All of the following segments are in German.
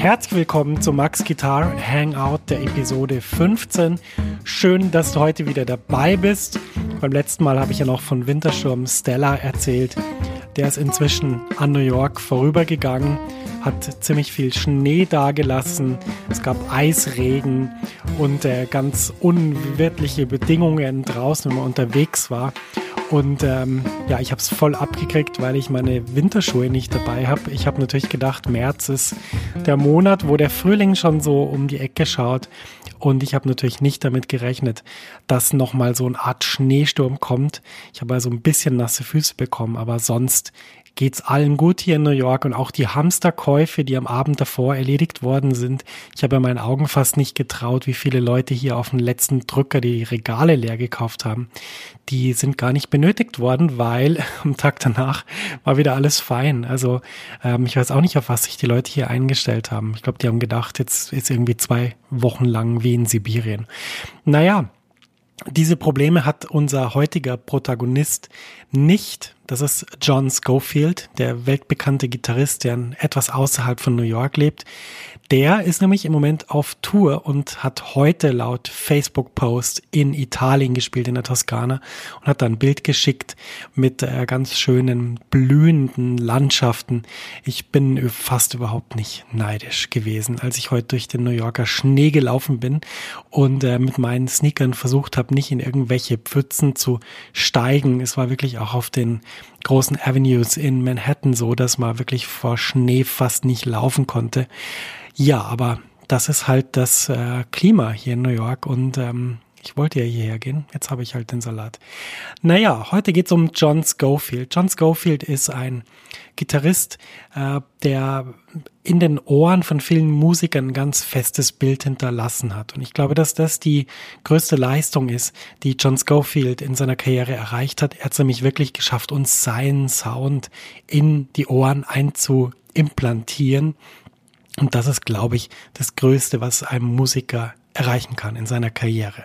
Herzlich willkommen zu Max Guitar Hangout der Episode 15. Schön, dass du heute wieder dabei bist. Beim letzten Mal habe ich ja noch von Wintersturm Stella erzählt. Der ist inzwischen an New York vorübergegangen, hat ziemlich viel Schnee dagelassen. Es gab Eisregen und äh, ganz unwirtliche Bedingungen draußen, wenn man unterwegs war. Und ähm, ja, ich habe es voll abgekriegt, weil ich meine Winterschuhe nicht dabei habe. Ich habe natürlich gedacht, März ist der Monat, wo der Frühling schon so um die Ecke schaut. Und ich habe natürlich nicht damit gerechnet, dass nochmal so eine Art Schneesturm kommt. Ich habe also ein bisschen nasse Füße bekommen, aber sonst geht's allen gut hier in New York und auch die Hamsterkäufe, die am Abend davor erledigt worden sind. Ich habe meinen Augen fast nicht getraut, wie viele Leute hier auf den letzten Drücker die Regale leer gekauft haben. Die sind gar nicht benötigt worden, weil am Tag danach war wieder alles fein. Also ähm, ich weiß auch nicht, auf was sich die Leute hier eingestellt haben. Ich glaube, die haben gedacht, jetzt ist irgendwie zwei Wochen lang wie in Sibirien. Naja, diese Probleme hat unser heutiger Protagonist nicht. Das ist John Schofield, der weltbekannte Gitarrist, der etwas außerhalb von New York lebt. Der ist nämlich im Moment auf Tour und hat heute laut Facebook-Post in Italien gespielt, in der Toskana, und hat da ein Bild geschickt mit äh, ganz schönen, blühenden Landschaften. Ich bin fast überhaupt nicht neidisch gewesen, als ich heute durch den New Yorker Schnee gelaufen bin und äh, mit meinen Sneakern versucht habe, nicht in irgendwelche Pfützen zu steigen. Es war wirklich auch auf den großen Avenues in Manhattan so, dass man wirklich vor Schnee fast nicht laufen konnte. Ja, aber das ist halt das äh, Klima hier in New York und ähm, ich wollte ja hierher gehen, jetzt habe ich halt den Salat. Naja, heute geht's um John Schofield. John Schofield ist ein Gitarrist, äh, der in den Ohren von vielen Musikern ein ganz festes Bild hinterlassen hat. Und ich glaube, dass das die größte Leistung ist, die John Schofield in seiner Karriere erreicht hat. Er hat es nämlich wirklich geschafft, uns seinen Sound in die Ohren einzuimplantieren und das ist, glaube ich, das Größte, was ein Musiker erreichen kann in seiner Karriere.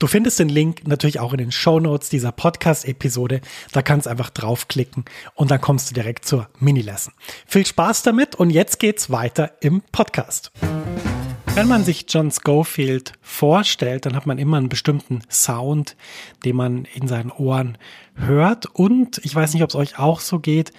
Du findest den Link natürlich auch in den Show Notes dieser Podcast-Episode. Da kannst du einfach draufklicken und dann kommst du direkt zur Mini-Lesson. Viel Spaß damit und jetzt geht's weiter im Podcast. Wenn man sich John Schofield vorstellt, dann hat man immer einen bestimmten Sound, den man in seinen Ohren hört. Und ich weiß nicht, ob es euch auch so geht,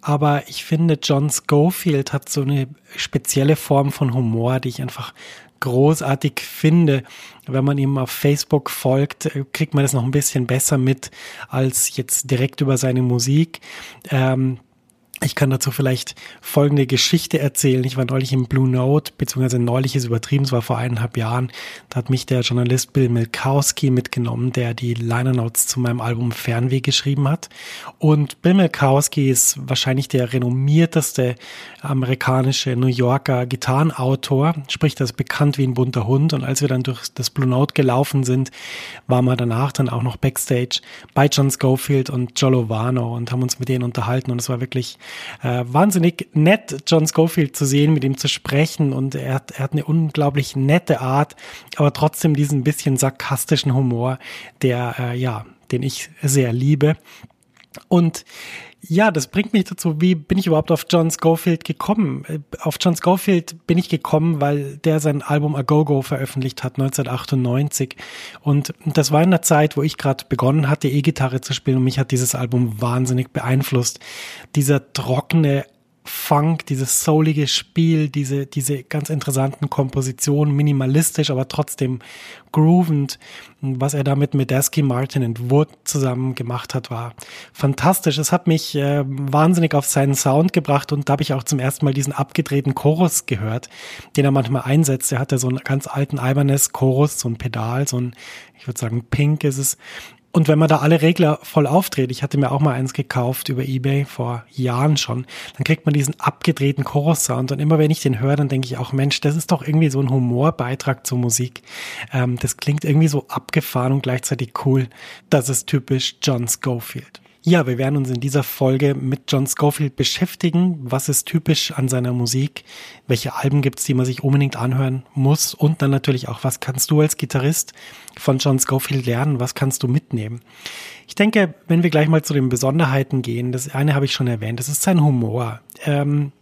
aber ich finde, John Schofield hat so eine spezielle Form von Humor, die ich einfach großartig finde. Wenn man ihm auf Facebook folgt, äh, kriegt man das noch ein bisschen besser mit als jetzt direkt über seine Musik. Ähm, ich kann dazu vielleicht folgende Geschichte erzählen. Ich war neulich im Blue Note, beziehungsweise neulich ist übertrieben, es war vor eineinhalb Jahren. Da hat mich der Journalist Bill Milkowski mitgenommen, der die Liner Notes zu meinem Album Fernweh geschrieben hat. Und Bill Milkowski ist wahrscheinlich der renommierteste amerikanische New Yorker Gitarrenautor, sprich das bekannt wie ein bunter Hund. Und als wir dann durch das Blue Note gelaufen sind, waren wir danach dann auch noch Backstage bei John Schofield und Jolo Vano und haben uns mit denen unterhalten. Und es war wirklich äh, wahnsinnig nett, John Schofield zu sehen, mit ihm zu sprechen und er hat, er hat eine unglaublich nette Art, aber trotzdem diesen bisschen sarkastischen Humor, der, äh, ja, den ich sehr liebe. Und Ja, das bringt mich dazu, wie bin ich überhaupt auf John Schofield gekommen? Auf John Schofield bin ich gekommen, weil der sein Album A Go-Go veröffentlicht hat, 1998. Und das war in der Zeit, wo ich gerade begonnen hatte, E-Gitarre zu spielen und mich hat dieses Album wahnsinnig beeinflusst. Dieser trockene, Funk, dieses soulige Spiel, diese, diese ganz interessanten Kompositionen, minimalistisch, aber trotzdem groovend. Was er da mit Medeski, Martin und Wood zusammen gemacht hat, war fantastisch. Es hat mich äh, wahnsinnig auf seinen Sound gebracht und da habe ich auch zum ersten Mal diesen abgedrehten Chorus gehört, den er manchmal einsetzt. Er hatte so einen ganz alten albernes Chorus, so ein Pedal, so ein, ich würde sagen, Pink ist es, und wenn man da alle Regler voll aufdreht, ich hatte mir auch mal eins gekauft über Ebay vor Jahren schon, dann kriegt man diesen abgedrehten Chorus-Sound. Und immer wenn ich den höre, dann denke ich auch, Mensch, das ist doch irgendwie so ein Humorbeitrag zur Musik. Ähm, das klingt irgendwie so abgefahren und gleichzeitig cool. Das ist typisch John Schofield. Ja, wir werden uns in dieser Folge mit John Scofield beschäftigen. Was ist typisch an seiner Musik? Welche Alben gibt's, die man sich unbedingt anhören muss? Und dann natürlich auch, was kannst du als Gitarrist von John Scofield lernen? Was kannst du mitnehmen? Ich denke, wenn wir gleich mal zu den Besonderheiten gehen, das eine habe ich schon erwähnt, das ist sein Humor. Ähm,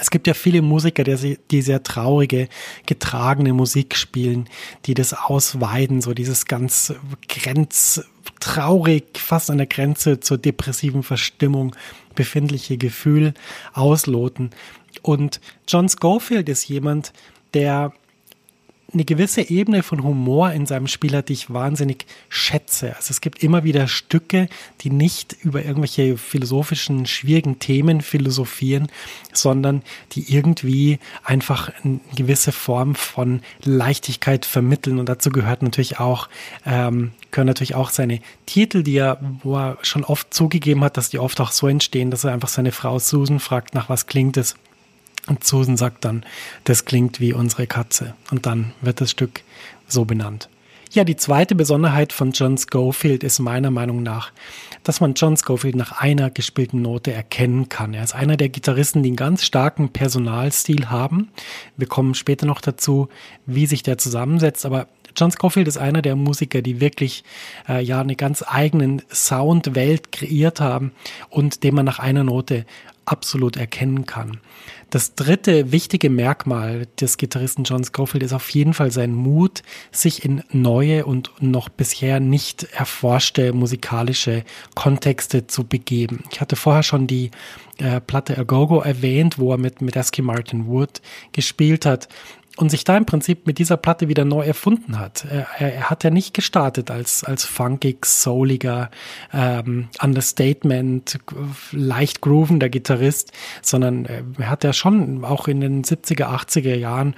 es gibt ja viele Musiker, die, sehr traurige, getragene Musik spielen, die das ausweiden, so dieses ganz grenz, traurig, fast an der Grenze zur depressiven Verstimmung befindliche Gefühl ausloten. Und John Schofield ist jemand, der eine gewisse Ebene von Humor in seinem Spiel hat, die ich wahnsinnig schätze. Also es gibt immer wieder Stücke, die nicht über irgendwelche philosophischen, schwierigen Themen philosophieren, sondern die irgendwie einfach eine gewisse Form von Leichtigkeit vermitteln. Und dazu gehört natürlich auch, ähm, gehören natürlich auch seine Titel, die er, wo er schon oft zugegeben hat, dass die oft auch so entstehen, dass er einfach seine Frau Susan fragt, nach was klingt es. Und Susan sagt dann, das klingt wie unsere Katze. Und dann wird das Stück so benannt. Ja, die zweite Besonderheit von John Schofield ist meiner Meinung nach, dass man John Schofield nach einer gespielten Note erkennen kann. Er ist einer der Gitarristen, die einen ganz starken Personalstil haben. Wir kommen später noch dazu, wie sich der zusammensetzt, aber John Scofield ist einer der Musiker, die wirklich äh, ja eine ganz eigenen Soundwelt kreiert haben und den man nach einer Note absolut erkennen kann. Das dritte wichtige Merkmal des Gitarristen John Scofield ist auf jeden Fall sein Mut, sich in neue und noch bisher nicht erforschte musikalische Kontexte zu begeben. Ich hatte vorher schon die äh, Platte Agogo erwähnt, wo er mit, Asky Martin Wood gespielt hat und sich da im Prinzip mit dieser Platte wieder neu erfunden hat. Er, er hat ja nicht gestartet als, als funkig, souliger, ähm, Understatement, leicht groovender Gitarrist, sondern er hat ja schon auch in den 70er, 80er Jahren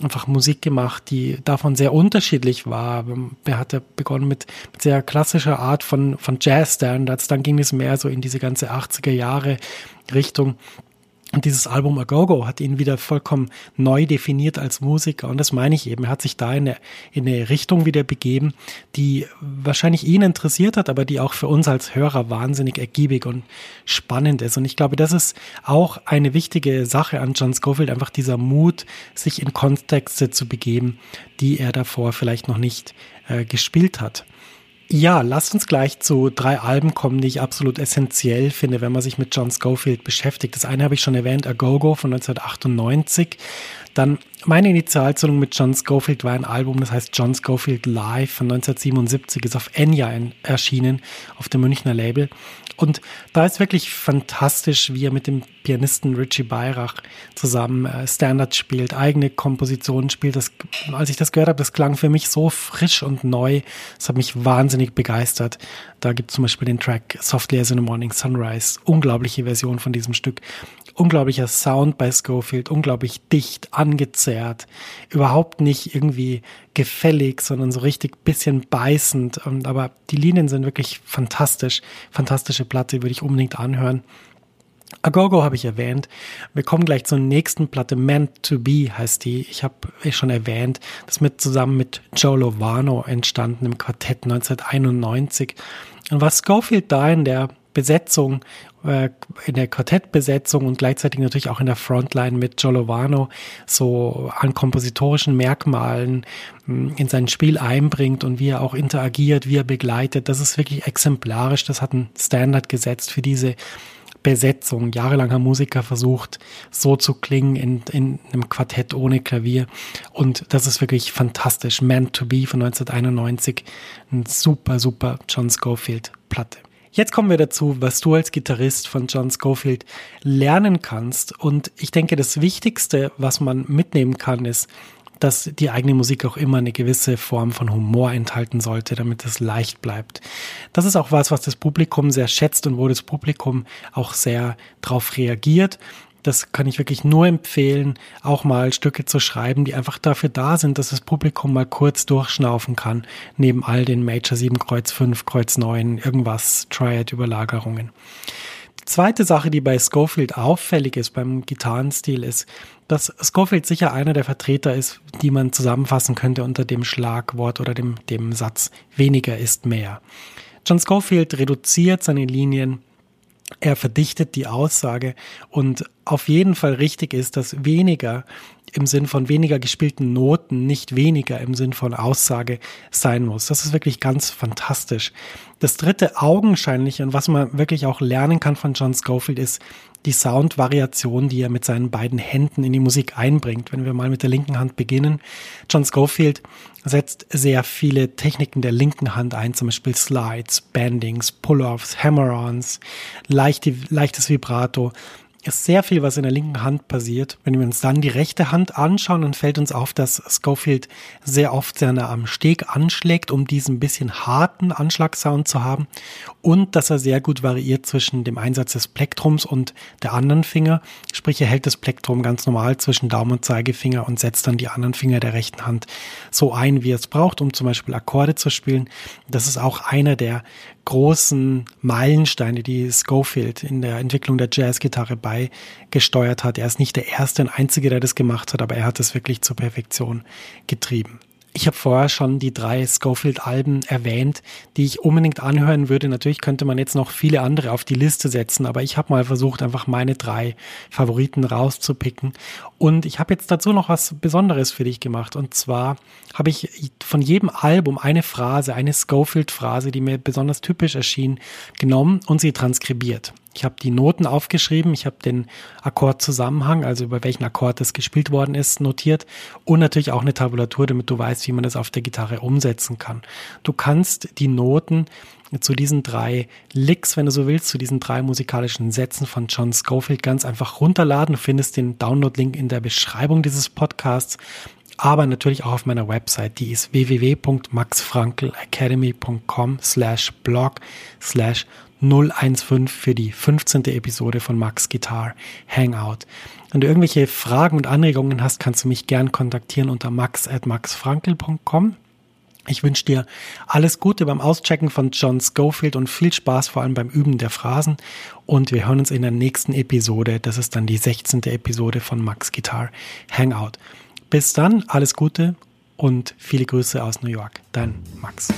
einfach Musik gemacht, die davon sehr unterschiedlich war. Er hatte begonnen mit, mit sehr klassischer Art von, von Jazz-Standards, dann ging es mehr so in diese ganze 80er Jahre Richtung. Und dieses Album A Go-Go hat ihn wieder vollkommen neu definiert als Musiker. Und das meine ich eben. Er hat sich da in eine, in eine Richtung wieder begeben, die wahrscheinlich ihn interessiert hat, aber die auch für uns als Hörer wahnsinnig ergiebig und spannend ist. Und ich glaube, das ist auch eine wichtige Sache an John Scofield, einfach dieser Mut, sich in Kontexte zu begeben, die er davor vielleicht noch nicht äh, gespielt hat. Ja, lasst uns gleich zu drei Alben kommen, die ich absolut essentiell finde, wenn man sich mit John Schofield beschäftigt. Das eine habe ich schon erwähnt, A Go-Go von 1998. Dann meine Initialzündung mit John Schofield war ein Album, das heißt John Schofield Live von 1977, ist auf Enya erschienen, auf dem Münchner Label. Und da ist wirklich fantastisch, wie er mit dem Pianisten Richie Beirach zusammen äh, Standards spielt, eigene Kompositionen spielt. Das, als ich das gehört habe, das klang für mich so frisch und neu. Das hat mich wahnsinnig begeistert. Da gibt es zum Beispiel den Track Softly as in the Morning Sunrise. Unglaubliche Version von diesem Stück. Unglaublicher Sound bei Schofield, unglaublich dicht, angezerrt, überhaupt nicht irgendwie gefällig, sondern so richtig bisschen beißend. Aber die Linien sind wirklich fantastisch. Fantastische Platte, würde ich unbedingt anhören. Agogo habe ich erwähnt. Wir kommen gleich zur nächsten Platte. Meant to Be heißt die. Ich habe schon erwähnt. Das mit zusammen mit Joe Lovano entstanden im Quartett 1991. Und was Schofield da in der Besetzung, äh, in der Quartettbesetzung und gleichzeitig natürlich auch in der Frontline mit Jolovano so an kompositorischen Merkmalen hm, in sein Spiel einbringt und wie er auch interagiert, wie er begleitet, das ist wirklich exemplarisch. Das hat einen Standard gesetzt für diese Besetzung. Jahrelang haben Musiker versucht, so zu klingen in, in einem Quartett ohne Klavier. Und das ist wirklich fantastisch. Man to Be von 1991. Ein super, super John Schofield-Platte. Jetzt kommen wir dazu, was du als Gitarrist von John Schofield lernen kannst. Und ich denke, das Wichtigste, was man mitnehmen kann, ist, dass die eigene Musik auch immer eine gewisse Form von Humor enthalten sollte, damit es leicht bleibt. Das ist auch was, was das Publikum sehr schätzt und wo das Publikum auch sehr darauf reagiert. Das kann ich wirklich nur empfehlen, auch mal Stücke zu schreiben, die einfach dafür da sind, dass das Publikum mal kurz durchschnaufen kann, neben all den Major 7, Kreuz 5, Kreuz 9, irgendwas, Triad-Überlagerungen. Die zweite Sache, die bei Schofield auffällig ist beim Gitarrenstil, ist, dass Schofield sicher einer der Vertreter ist, die man zusammenfassen könnte unter dem Schlagwort oder dem, dem Satz weniger ist mehr. John Schofield reduziert seine Linien er verdichtet die Aussage. Und auf jeden Fall richtig ist, dass weniger im Sinn von weniger gespielten Noten nicht weniger im Sinn von Aussage sein muss. Das ist wirklich ganz fantastisch. Das dritte augenscheinliche und was man wirklich auch lernen kann von John Schofield ist die Soundvariation, die er mit seinen beiden Händen in die Musik einbringt. Wenn wir mal mit der linken Hand beginnen, John Schofield setzt sehr viele Techniken der linken Hand ein, zum Beispiel Slides, Bandings, Pull-offs, Hammer-ons, leichte, leichtes Vibrato ist sehr viel, was in der linken Hand passiert. Wenn wir uns dann die rechte Hand anschauen, dann fällt uns auf, dass Schofield sehr oft nah am Steg anschlägt, um diesen bisschen harten Anschlagsound zu haben und dass er sehr gut variiert zwischen dem Einsatz des Plektrums und der anderen Finger. Sprich, er hält das Plektrum ganz normal zwischen Daumen und Zeigefinger und setzt dann die anderen Finger der rechten Hand so ein, wie er es braucht, um zum Beispiel Akkorde zu spielen. Das ist auch einer der großen Meilensteine, die Schofield in der Entwicklung der Jazzgitarre beigesteuert hat. Er ist nicht der erste und einzige, der das gemacht hat, aber er hat es wirklich zur Perfektion getrieben. Ich habe vorher schon die drei Schofield-Alben erwähnt, die ich unbedingt anhören würde. Natürlich könnte man jetzt noch viele andere auf die Liste setzen, aber ich habe mal versucht, einfach meine drei Favoriten rauszupicken. Und ich habe jetzt dazu noch was Besonderes für dich gemacht. Und zwar habe ich von jedem Album eine Phrase, eine Schofield-Phrase, die mir besonders typisch erschien, genommen und sie transkribiert. Ich habe die Noten aufgeschrieben, ich habe den Akkordzusammenhang, also über welchen Akkord das gespielt worden ist, notiert und natürlich auch eine Tabulatur, damit du weißt, wie man das auf der Gitarre umsetzen kann. Du kannst die Noten zu diesen drei Licks, wenn du so willst, zu diesen drei musikalischen Sätzen von John Schofield ganz einfach runterladen. Du findest den Download-Link in der Beschreibung dieses Podcasts aber natürlich auch auf meiner Website, die ist www.maxfrankelacademy.com slash blog slash 015 für die 15. Episode von Max Guitar Hangout. Wenn du irgendwelche Fragen und Anregungen hast, kannst du mich gern kontaktieren unter max.maxfrankel.com. Ich wünsche dir alles Gute beim Auschecken von John Schofield und viel Spaß vor allem beim Üben der Phrasen. Und wir hören uns in der nächsten Episode. Das ist dann die 16. Episode von Max Guitar Hangout. Bis dann, alles Gute und viele Grüße aus New York. Dein Max.